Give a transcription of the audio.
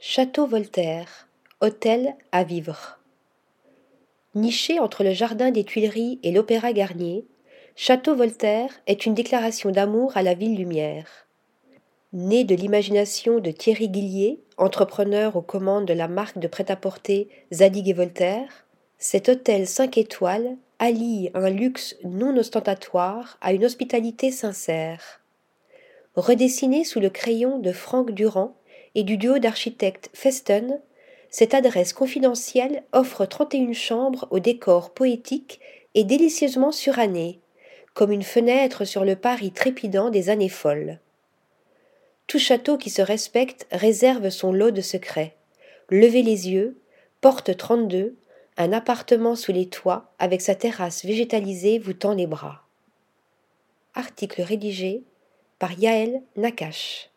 Château Voltaire, hôtel à vivre. Niché entre le jardin des Tuileries et l'Opéra Garnier, Château Voltaire est une déclaration d'amour à la ville lumière. Né de l'imagination de Thierry Guillier, entrepreneur aux commandes de la marque de prêt-à-porter Zadig et Voltaire, cet hôtel 5 étoiles allie un luxe non ostentatoire à une hospitalité sincère. Redessiné sous le crayon de Franck Durand et du duo d'architectes Festen, cette adresse confidentielle offre 31 chambres au décor poétique et délicieusement suranné, comme une fenêtre sur le Paris trépidant des années folles. Tout château qui se respecte réserve son lot de secrets. Levez les yeux, porte 32, un appartement sous les toits avec sa terrasse végétalisée vous tend les bras. Article rédigé par Yaël Nakache.